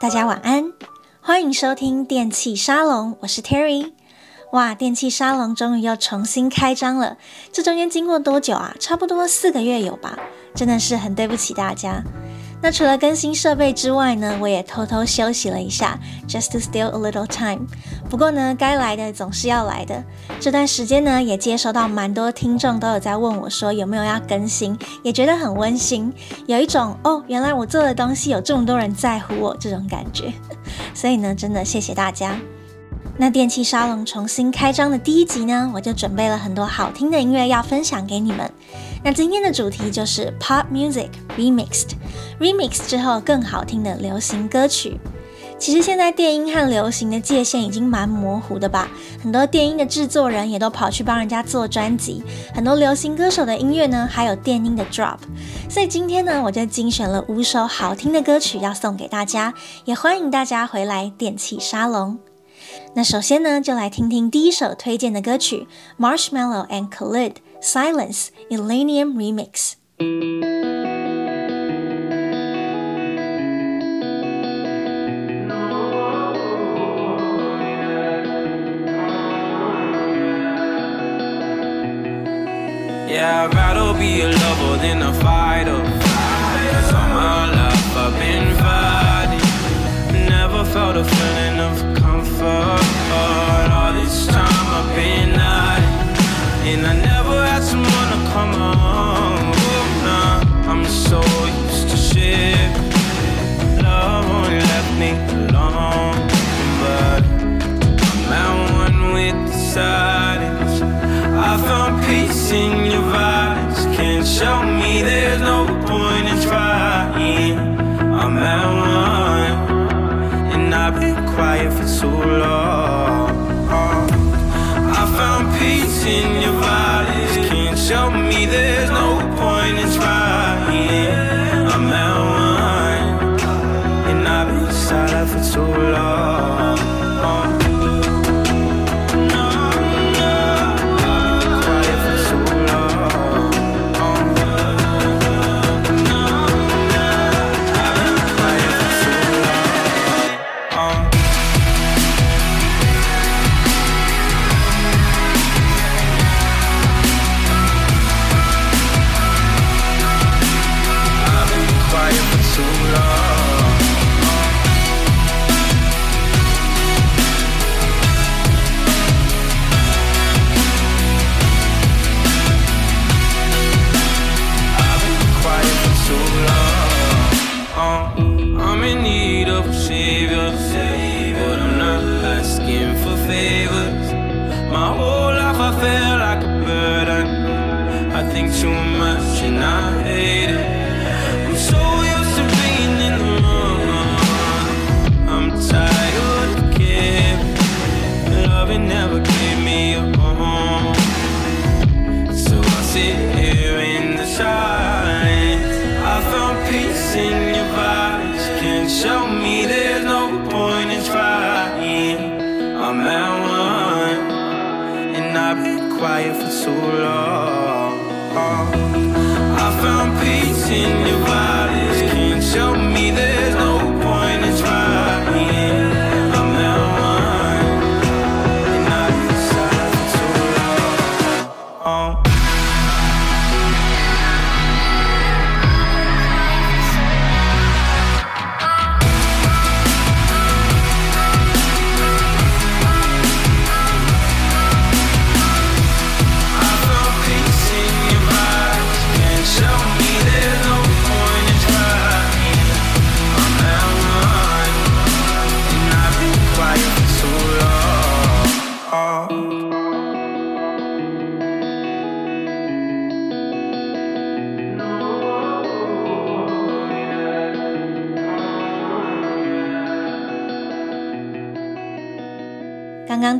大家晚安，欢迎收听电气沙龙，我是 Terry。哇，电气沙龙终于又重新开张了，这中间经过多久啊？差不多四个月有吧？真的是很对不起大家。那除了更新设备之外呢，我也偷偷休息了一下，just to steal a little time。不过呢，该来的总是要来的。这段时间呢，也接收到蛮多听众都有在问我说有没有要更新，也觉得很温馨，有一种哦，原来我做的东西有这么多人在乎我这种感觉。所以呢，真的谢谢大家。那电器沙龙重新开张的第一集呢，我就准备了很多好听的音乐要分享给你们。那今天的主题就是 Pop Music Remixed，Remix 之后更好听的流行歌曲。其实现在电音和流行的界限已经蛮模糊的吧？很多电音的制作人也都跑去帮人家做专辑，很多流行歌手的音乐呢，还有电音的 drop。所以今天呢，我就精选了五首好听的歌曲要送给大家，也欢迎大家回来电气沙龙。那首先呢，就来听听第一首推荐的歌曲 Marshmallow and Khalid。Silence Elenium Remix. Yeah, I'd rather be a lover than a fighter. Cause all my life I've been fighting. Never felt a feeling of comfort. All this time I've been hiding. And I 刚刚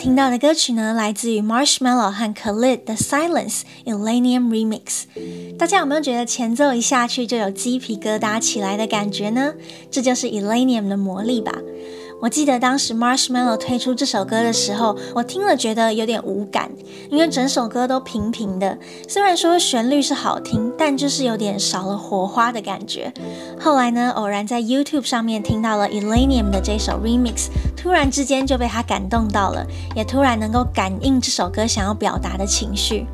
听到的歌曲呢，来自于 Marshmallow 和 Khalid 的 Silence Elenium Remix。大家有没有觉得前奏一下去就有鸡皮疙瘩起来的感觉呢？这就是 Illenium 的魔力吧。我记得当时 Marshmello 推出这首歌的时候，我听了觉得有点无感，因为整首歌都平平的。虽然说旋律是好听，但就是有点少了火花的感觉。后来呢，偶然在 YouTube 上面听到了 Illenium 的这首 Remix，突然之间就被他感动到了，也突然能够感应这首歌想要表达的情绪。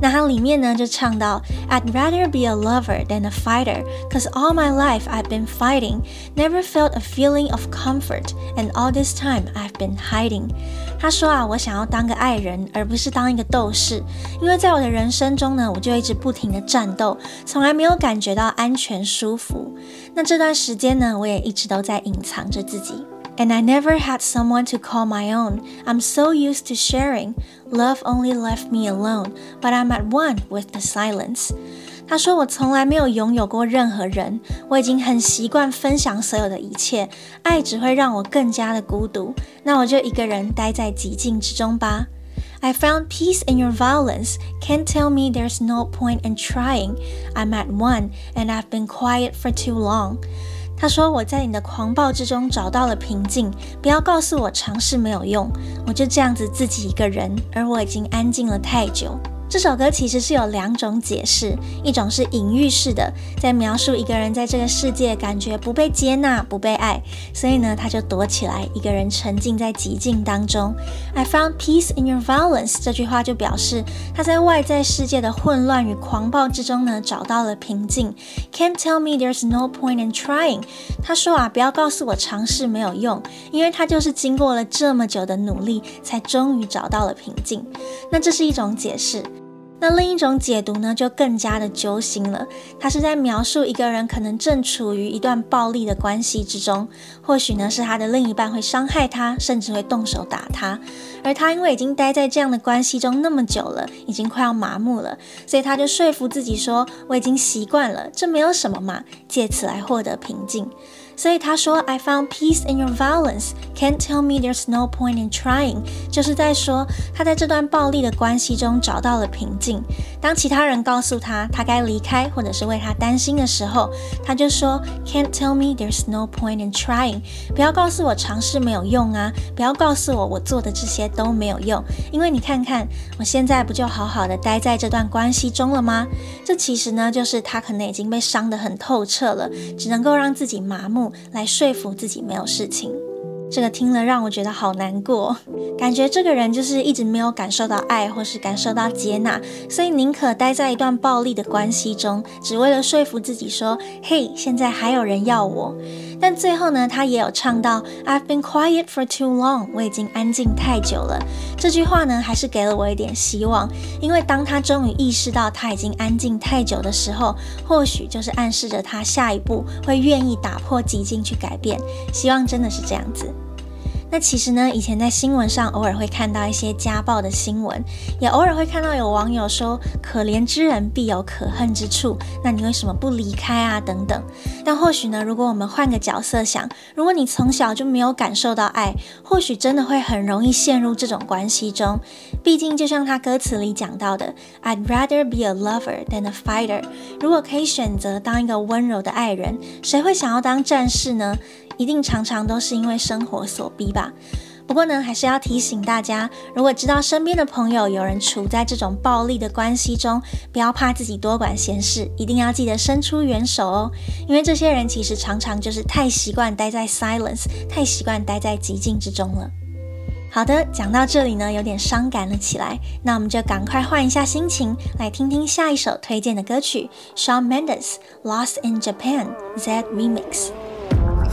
那它里面呢就唱到，I'd rather be a lover than a fighter, cause all my life I've been fighting, never felt a feeling of comfort, and all this time I've been hiding。他说啊，我想要当个爱人，而不是当一个斗士，因为在我的人生中呢，我就一直不停的战斗，从来没有感觉到安全舒服。那这段时间呢，我也一直都在隐藏着自己。And I never had someone to call my own. I'm so used to sharing. Love only left me alone, but I'm at one with the silence. 他说我从来没有拥有过任何人，我已经很习惯分享所有的一切，爱只会让我更加的孤独。那我就一个人待在寂静之中吧。I found peace in your violence. Can't tell me there's no point in trying. I'm at one, and I've been quiet for too long. 他说：“我在你的狂暴之中找到了平静，不要告诉我尝试没有用，我就这样子自己一个人，而我已经安静了太久。”这首歌其实是有两种解释，一种是隐喻式的，在描述一个人在这个世界感觉不被接纳、不被爱，所以呢，他就躲起来，一个人沉浸在寂静当中。I found peace in your violence，这句话就表示他在外在世界的混乱与狂暴之中呢，找到了平静。Can't tell me there's no point in trying，他说啊，不要告诉我尝试没有用，因为他就是经过了这么久的努力，才终于找到了平静。那这是一种解释。那另一种解读呢，就更加的揪心了。他是在描述一个人可能正处于一段暴力的关系之中，或许呢是他的另一半会伤害他，甚至会动手打他。而他因为已经待在这样的关系中那么久了，已经快要麻木了，所以他就说服自己说：“我已经习惯了，这没有什么嘛。”借此来获得平静。所以他说，I found peace in your violence. Can't tell me there's no point in trying. 就是在说他在这段暴力的关系中找到了平静。当其他人告诉他他该离开或者是为他担心的时候，他就说，Can't tell me there's no point in trying. 不要告诉我尝试没有用啊！不要告诉我我做的这些都没有用，因为你看看我现在不就好好的待在这段关系中了吗？这其实呢，就是他可能已经被伤得很透彻了，只能够让自己麻木。来说服自己没有事情，这个听了让我觉得好难过，感觉这个人就是一直没有感受到爱，或是感受到接纳，所以宁可待在一段暴力的关系中，只为了说服自己说：“嘿，现在还有人要我。”但最后呢，他也有唱到 “I've been quiet for too long”，我已经安静太久了。这句话呢，还是给了我一点希望，因为当他终于意识到他已经安静太久的时候，或许就是暗示着他下一步会愿意打破寂静去改变。希望真的是这样子。那其实呢，以前在新闻上偶尔会看到一些家暴的新闻，也偶尔会看到有网友说“可怜之人必有可恨之处”，那你为什么不离开啊？等等。但或许呢，如果我们换个角色想，如果你从小就没有感受到爱，或许真的会很容易陷入这种关系中。毕竟，就像他歌词里讲到的，“I'd rather be a lover than a fighter”。如果可以选择当一个温柔的爱人，谁会想要当战士呢？一定常常都是因为生活所逼吧。不过呢，还是要提醒大家，如果知道身边的朋友有人处在这种暴力的关系中，不要怕自己多管闲事，一定要记得伸出援手哦。因为这些人其实常常就是太习惯待在 silence，太习惯待在寂静之中了。好的，讲到这里呢，有点伤感了起来，那我们就赶快换一下心情，来听听下一首推荐的歌曲，Shawn Mendes Lost in Japan Z Remix。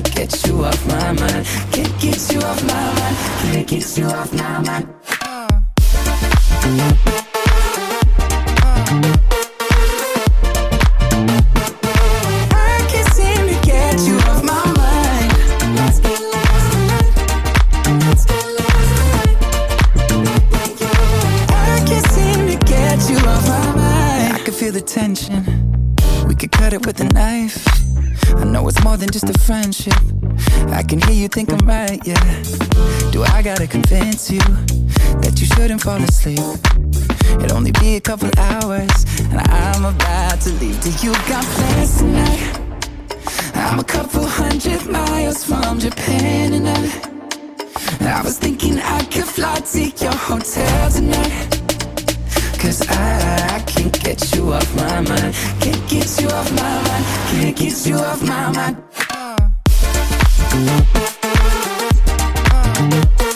can't get you off my mind. Can't get you off my mind. Can't get you off my mind. Uh. feel the tension. We could cut it with a knife. I know it's more than just a friendship. I can hear you think I'm right, yeah. Do I gotta convince you that you shouldn't fall asleep? It'll only be a couple hours, and I'm about to leave. Do you got plans tonight? I'm a couple hundred miles from Japan, and I, I was thinking I could fly to your hotel tonight. Cause I, I can't get you off my mind. Can't get you off my mind. Can't get you off my mind. I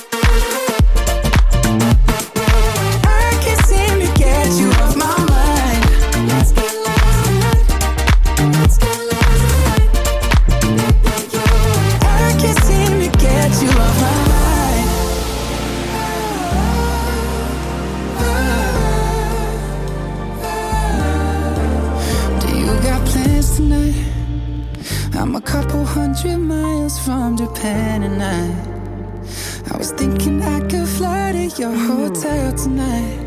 I'm a couple hundred miles from Japan and I I was thinking I could fly to your hotel tonight.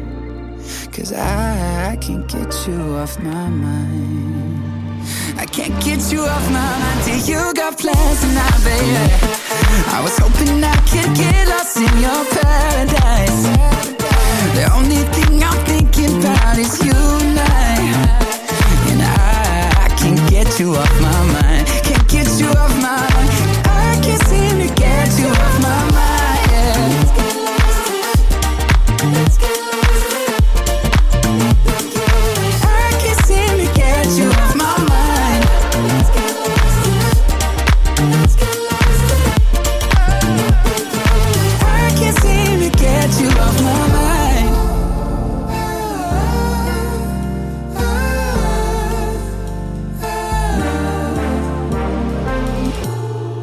Cause I, I can't get you off my mind. I can't get you off my mind till you got plans tonight, baby. I was hoping I could get lost in your paradise. The only thing I'm thinking about is you and I. And I, I can't get you off my mind get you off my I can't seem to get you off my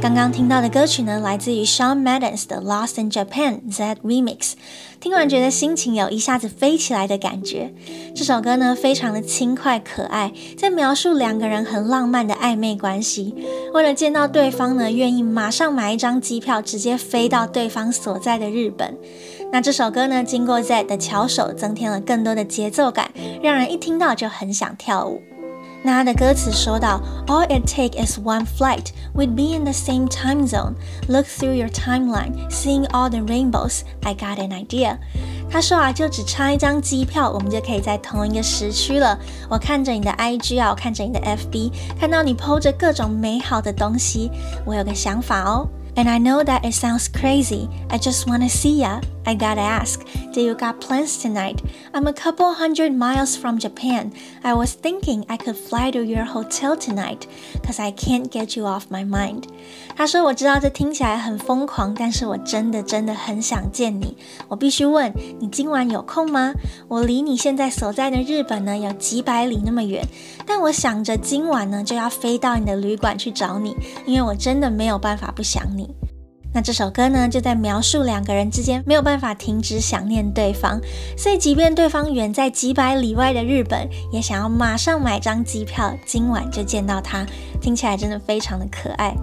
刚刚听到的歌曲呢，来自于 Shawn Mendes 的《Lost in Japan》Z Remix。听完觉得心情有一下子飞起来的感觉。这首歌呢，非常的轻快可爱，在描述两个人很浪漫的暧昧关系。为了见到对方呢，愿意马上买一张机票，直接飞到对方所在的日本。那这首歌呢，经过 Z 的巧手，增添了更多的节奏感，让人一听到就很想跳舞。那他的歌词说到，All it takes is one flight, we'd be in the same time zone. Look through your timeline, seeing all the rainbows. I got an idea. 他说啊，就只差一张机票，我们就可以在同一个时区了。我看着你的 IG 啊，我看着你的 FB，看到你 po 着各种美好的东西，我有个想法哦。And I know that it sounds crazy. I just wanna see ya. I gotta ask, do you got plans tonight? I'm a couple hundred miles from Japan. I was thinking I could fly to your hotel tonight, cause I can't get you off my mind. 他说：“我知道这听起来很疯狂，但是我真的真的很想见你。我必须问你今晚有空吗？我离你现在所在的日本呢有几百里那么远，但我想着今晚呢就要飞到你的旅馆去找你，因为我真的没有办法不想你。” 那这首歌呢，就在描述两个人之间没有办法停止想念对方，所以即便对方远在几百里外的日本，也想要马上买张机票，今晚就见到他。听起来真的非常的可爱。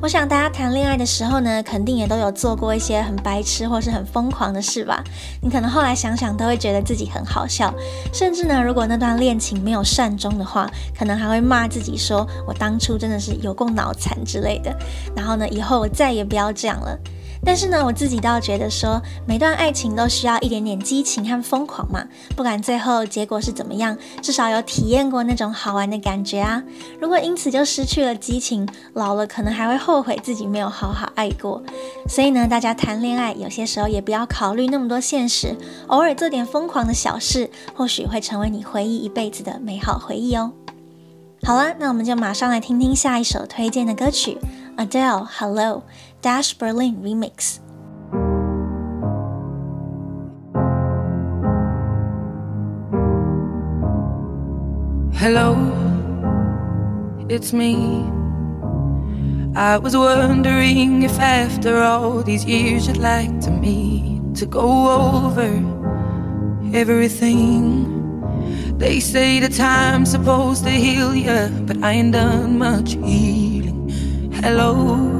我想大家谈恋爱的时候呢，肯定也都有做过一些很白痴或是很疯狂的事吧？你可能后来想想都会觉得自己很好笑，甚至呢，如果那段恋情没有善终的话，可能还会骂自己说：“我当初真的是有够脑残之类的。”然后呢，以后我再也不要这样了。但是呢，我自己倒觉得说，每段爱情都需要一点点激情和疯狂嘛。不管最后结果是怎么样，至少有体验过那种好玩的感觉啊。如果因此就失去了激情，老了可能还会后悔自己没有好好爱过。所以呢，大家谈恋爱有些时候也不要考虑那么多现实，偶尔做点疯狂的小事，或许会成为你回忆一辈子的美好回忆哦。好了，那我们就马上来听听下一首推荐的歌曲，Adele Hello Dash Berlin Remix. Hello, it's me. I was wondering if after all these years you'd like to meet to go over everything. They say the time's supposed to heal ya, but I ain't done much healing. Hello,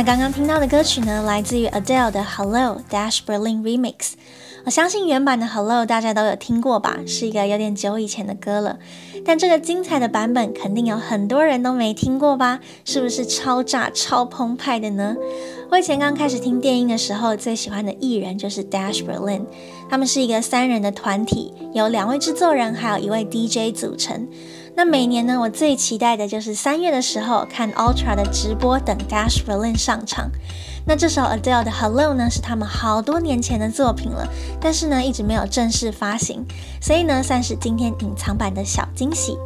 那刚刚听到的歌曲呢，来自于 Adele 的《Hello Dash Berlin Remix》。我相信原版的《Hello》大家都有听过吧，是一个有点久以前的歌了。但这个精彩的版本，肯定有很多人都没听过吧？是不是超炸、超澎湃的呢？我以前刚开始听电音的时候，最喜欢的艺人就是 Dash Berlin。他们是一个三人的团体，由两位制作人还有一位 DJ 组成。那每年呢，我最期待的就是三月的时候看 Ultra 的直播，等 Dash Berlin 上场。那这首 Adele 的 Hello 呢，是他们好多年前的作品了，但是呢，一直没有正式发行，所以呢，算是今天隐藏版的小惊喜。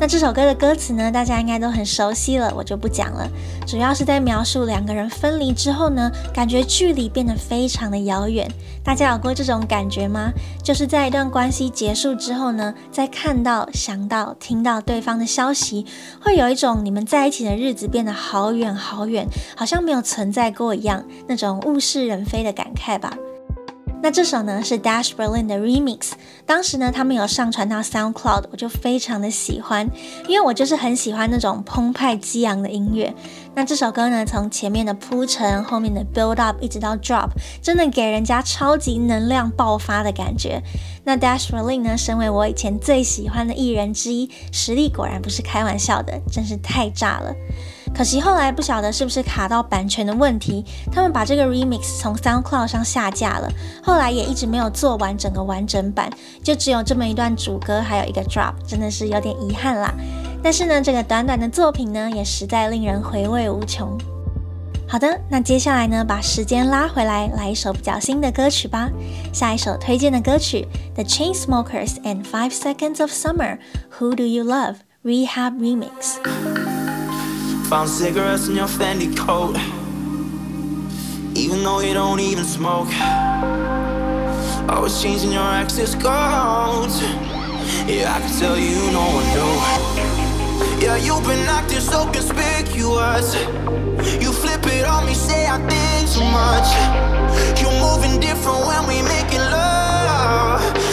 那这首歌的歌词呢，大家应该都很熟悉了，我就不讲了。主要是在描述两个人分离之后呢，感觉距离变得非常的遥远。大家有过这种感觉吗？就是在一段关系结束之后呢，在看到、想到、听到对方的消息，会有一种你们在一起的日子变得好远好远，好像没有存在过一样，那种物是人非的感慨吧。那这首呢是 Dash Berlin 的 Remix，当时呢他们有上传到 SoundCloud，我就非常的喜欢，因为我就是很喜欢那种澎湃激昂的音乐。那这首歌呢从前面的铺陈，后面的 Build Up 一直到 Drop，真的给人家超级能量爆发的感觉。那 Dash Berlin 呢，身为我以前最喜欢的艺人之一，实力果然不是开玩笑的，真是太炸了。可惜后来不晓得是不是卡到版权的问题，他们把这个 remix 从 SoundCloud 上下架了，后来也一直没有做完整个完整版，就只有这么一段主歌，还有一个 drop，真的是有点遗憾啦。但是呢，这个短短的作品呢，也实在令人回味无穷。好的，那接下来呢，把时间拉回来，来一首比较新的歌曲吧。下一首推荐的歌曲，The Chainsmokers and Five Seconds of Summer，Who Do You Love Rehab Remix。Found cigarettes in your Fendi coat. Even though you don't even smoke. Always changing your access codes. Yeah, I can tell you no one knew. Yeah, you've been acting so conspicuous. You flip it on me, say I think too much. You're moving different when we making love.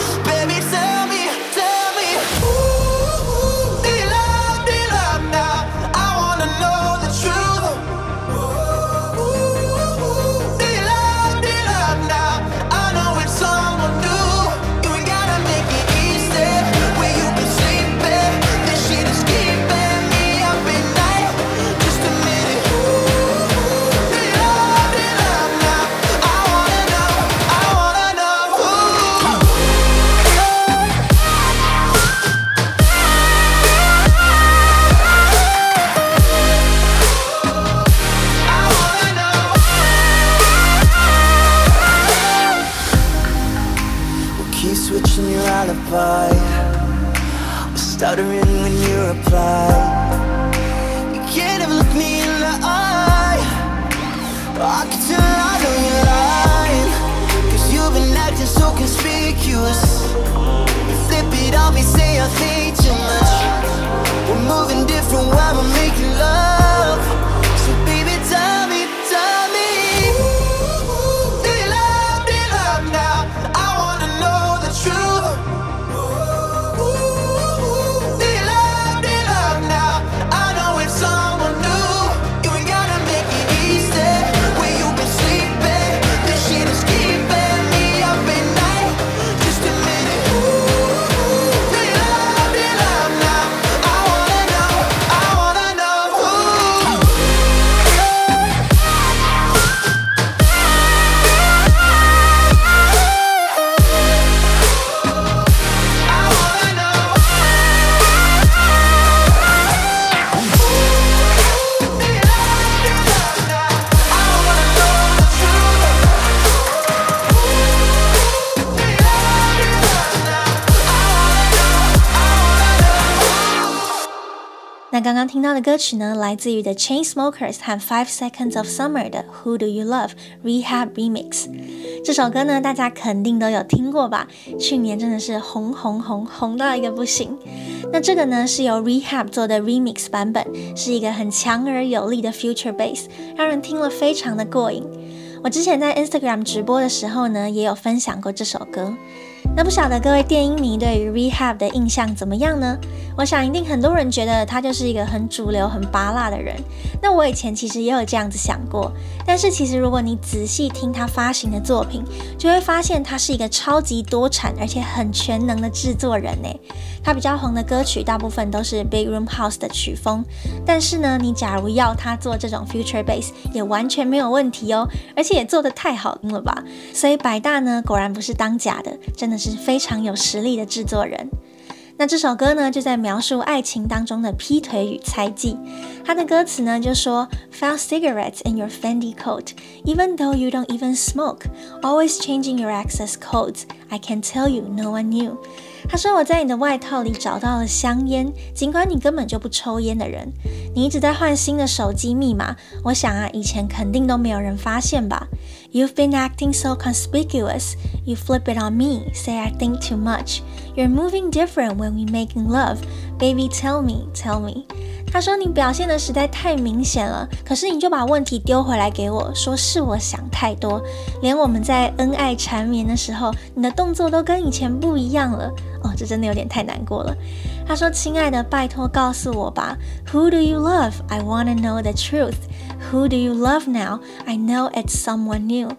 歌曲呢，来自于 The Chainsmokers 和 Five Seconds of Summer 的 Who Do You Love Rehab Remix。这首歌呢，大家肯定都有听过吧？去年真的是红红红红到一个不行。那这个呢，是由 Rehab 做的 Remix 版本，是一个很强而有力的 Future Bass，让人听了非常的过瘾。我之前在 Instagram 直播的时候呢，也有分享过这首歌。那不晓得各位电音迷对于 Rehab 的印象怎么样呢？我想一定很多人觉得他就是一个很主流、很拔辣的人。那我以前其实也有这样子想过，但是其实如果你仔细听他发行的作品，就会发现他是一个超级多产而且很全能的制作人呢。他比较红的歌曲大部分都是 Big Room House 的曲风，但是呢，你假如要他做这种 Future Bass，也完全没有问题哦，而且也做得太好听了吧。所以百大呢，果然不是当假的，真的是非常有实力的制作人。那这首歌呢，就在描述爱情当中的劈腿与猜忌。它的歌词呢，就说：Found cigarettes in your Fendi coat, even though you don't even smoke, always changing your access codes. I can tell you, no one knew. 他说我在你的外套里找到了香烟，尽管你根本就不抽烟的人，你一直在换新的手机密码。我想啊，以前肯定都没有人发现吧。You've been acting so conspicuous. You flip it on me, say I think too much. You're moving different when we making love. Baby, tell me, tell me. 他说你表现得实在太明显了，可是你就把问题丢回来给我，说是我想太多。连我们在恩爱缠绵的时候，你的动作都跟以前不一样了。哦，这真的有点太难过了。他说：“亲爱的，拜托告诉我吧，Who do you love? I wanna know the truth. Who do you love now? I know it's someone new.”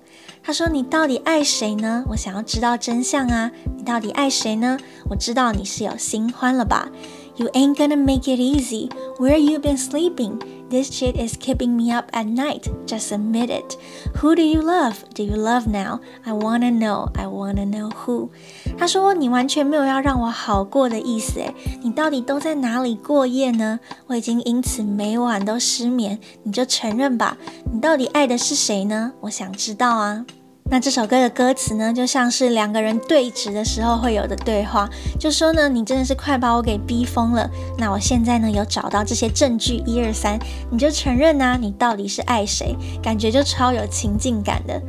他说：“你到底爱谁呢？我想要知道真相啊！你到底爱谁呢？我知道你是有新欢了吧？” You ain't gonna make it easy. Where you been sleeping? This shit is keeping me up at night. Just admit it. Who do you love? Do you love now? I wanna know. I wanna know who. 他说你完全没有要让我好过的意思诶，你到底都在哪里过夜呢？我已经因此每晚都失眠。你就承认吧，你到底爱的是谁呢？我想知道啊。 那这首歌的歌词呢，就像是两个人对峙的时候会有的对话，就说呢，你真的是快把我给逼疯了。那我现在呢，有找到这些证据，一二三，你就承认啊，你到底是爱谁？感觉就超有情境感的。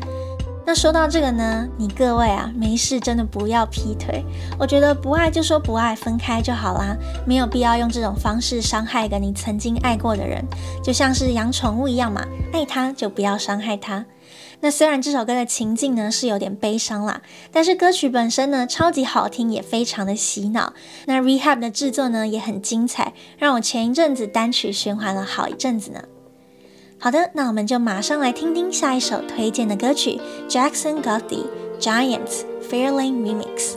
那说到这个呢，你各位啊，没事真的不要劈腿。我觉得不爱就说不爱，分开就好啦，没有必要用这种方式伤害一个你曾经爱过的人，就像是养宠物一样嘛，爱他就不要伤害他。那虽然这首歌的情境呢是有点悲伤啦，但是歌曲本身呢超级好听，也非常的洗脑。那 Rehab 的制作呢也很精彩，让我前一阵子单曲循环了好一阵子呢。好的，那我们就马上来听听下一首推荐的歌曲，Jackson Gotti Giants Fairlane Remix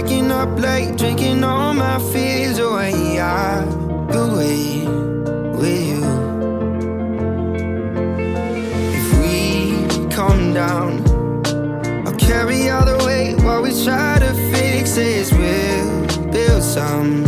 waking up late, drinking all my fears away. I away with you. If we calm down, I'll carry all the weight while we try to fix this. We'll build something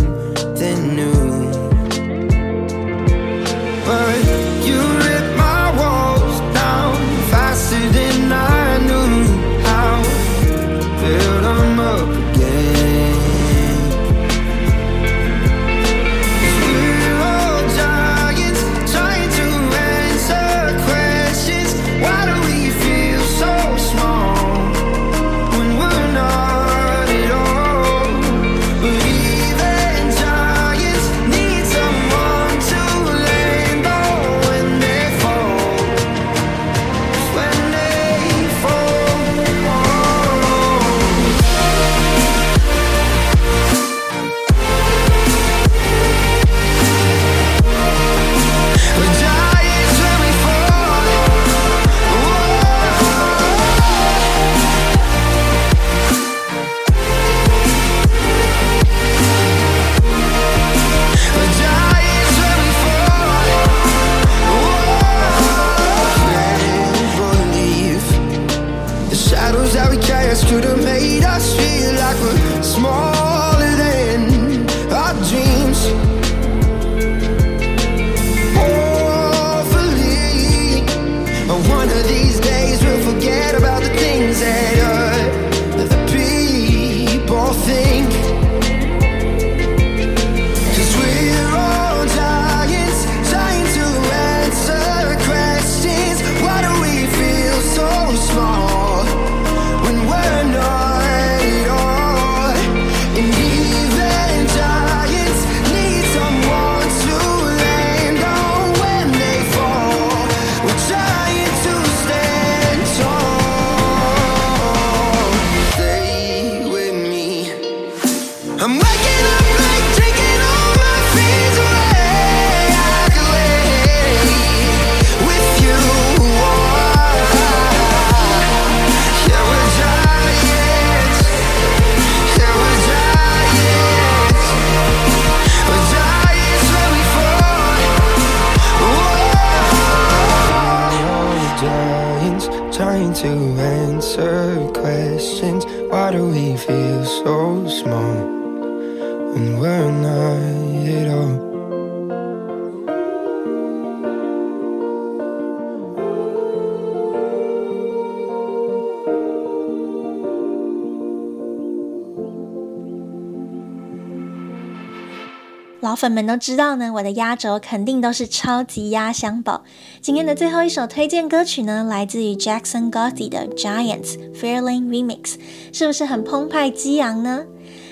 老粉们都知道呢，我的压轴肯定都是超级压箱宝。今天的最后一首推荐歌曲呢，来自于 Jackson g o t h i 的 Giants Fairlane Remix，是不是很澎湃激昂呢？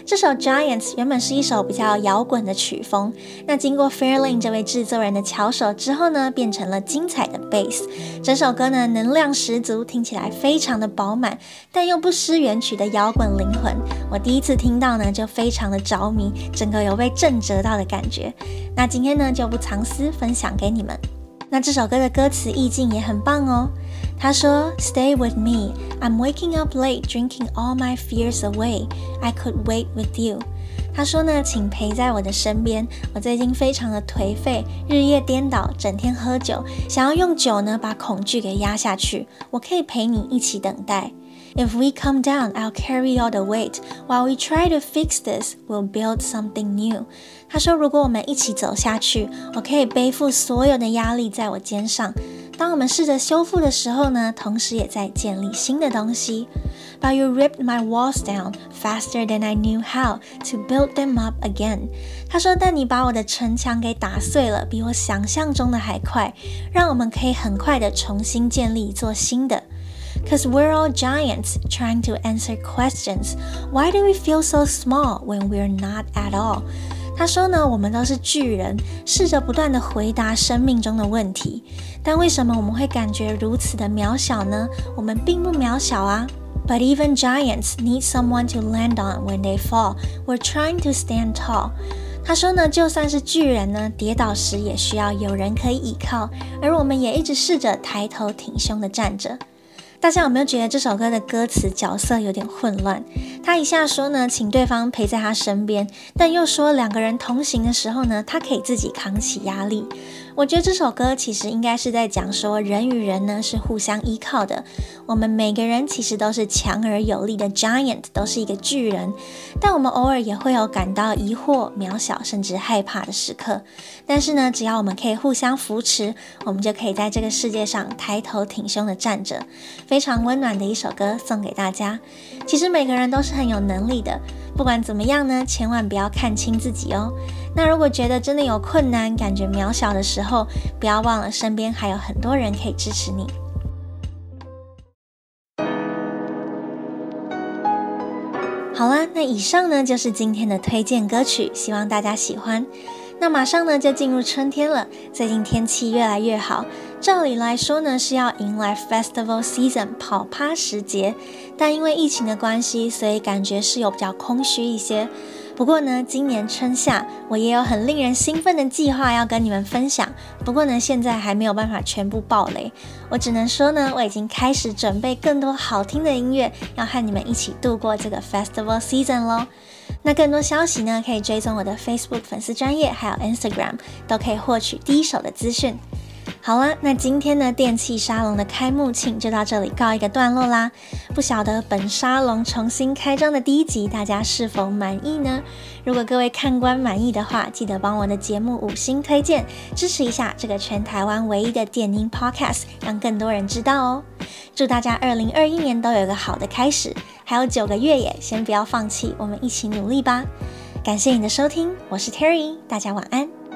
这首 Giants 原本是一首比较摇滚的曲风，那经过 Fairlane 这位制作人的巧手之后呢，变成了精彩的 Bass。整首歌呢，能量十足，听起来非常的饱满，但又不失原曲的摇滚灵魂。我第一次听到呢，就非常的着迷，整个有被震折到的感觉。那今天呢，就不藏私，分享给你们。那这首歌的歌词意境也很棒哦。他说：“Stay with me, I'm waking up late, drinking all my fears away. I could wait with you。”他说呢，请陪在我的身边。我最近非常的颓废，日夜颠倒，整天喝酒，想要用酒呢把恐惧给压下去。我可以陪你一起等待。If we come down, I'll carry all the weight. While we try to fix this, we'll build something new. 他说，如果我们一起走下去，我可以背负所有的压力在我肩上。当我们试着修复的时候呢，同时也在建立新的东西。But you ripped my walls down faster than I knew how to build them up again。他说，但你把我的城墙给打碎了，比我想象中的还快，让我们可以很快的重新建立一座新的。Cause we're all giants trying to answer questions. Why do we feel so small when we're not at all? 他说呢，我们都是巨人，试着不断地回答生命中的问题，但为什么我们会感觉如此的渺小呢？我们并不渺小啊。But even giants need someone to land on when they fall. We're trying to stand tall. 他说呢，就算是巨人呢，跌倒时也需要有人可以依靠，而我们也一直试着抬头挺胸地站着。大家有没有觉得这首歌的歌词角色有点混乱？他一下说呢，请对方陪在他身边，但又说两个人同行的时候呢，他可以自己扛起压力。我觉得这首歌其实应该是在讲说，人与人呢是互相依靠的。我们每个人其实都是强而有力的 giant，都是一个巨人。但我们偶尔也会有感到疑惑、渺小，甚至害怕的时刻。但是呢，只要我们可以互相扶持，我们就可以在这个世界上抬头挺胸的站着。非常温暖的一首歌送给大家。其实每个人都是很有能力的，不管怎么样呢，千万不要看轻自己哦。那如果觉得真的有困难，感觉渺小的时候，不要忘了身边还有很多人可以支持你。好啦，那以上呢就是今天的推荐歌曲，希望大家喜欢。那马上呢就进入春天了，最近天气越来越好，照理来说呢是要迎来 Festival Season 跑趴时节，但因为疫情的关系，所以感觉是有比较空虚一些。不过呢，今年春夏我也有很令人兴奋的计划要跟你们分享。不过呢，现在还没有办法全部爆雷，我只能说呢，我已经开始准备更多好听的音乐，要和你们一起度过这个 Festival Season 喽。那更多消息呢，可以追踪我的 Facebook 粉丝专业，还有 Instagram，都可以获取第一手的资讯。好啦，那今天呢，电器沙龙的开幕庆就到这里告一个段落啦。不晓得本沙龙重新开张的第一集，大家是否满意呢？如果各位看官满意的话，记得帮我的节目五星推荐，支持一下这个全台湾唯一的电音 Podcast，让更多人知道哦。祝大家二零二一年都有个好的开始，还有九个月耶，先不要放弃，我们一起努力吧。感谢你的收听，我是 Terry，大家晚安。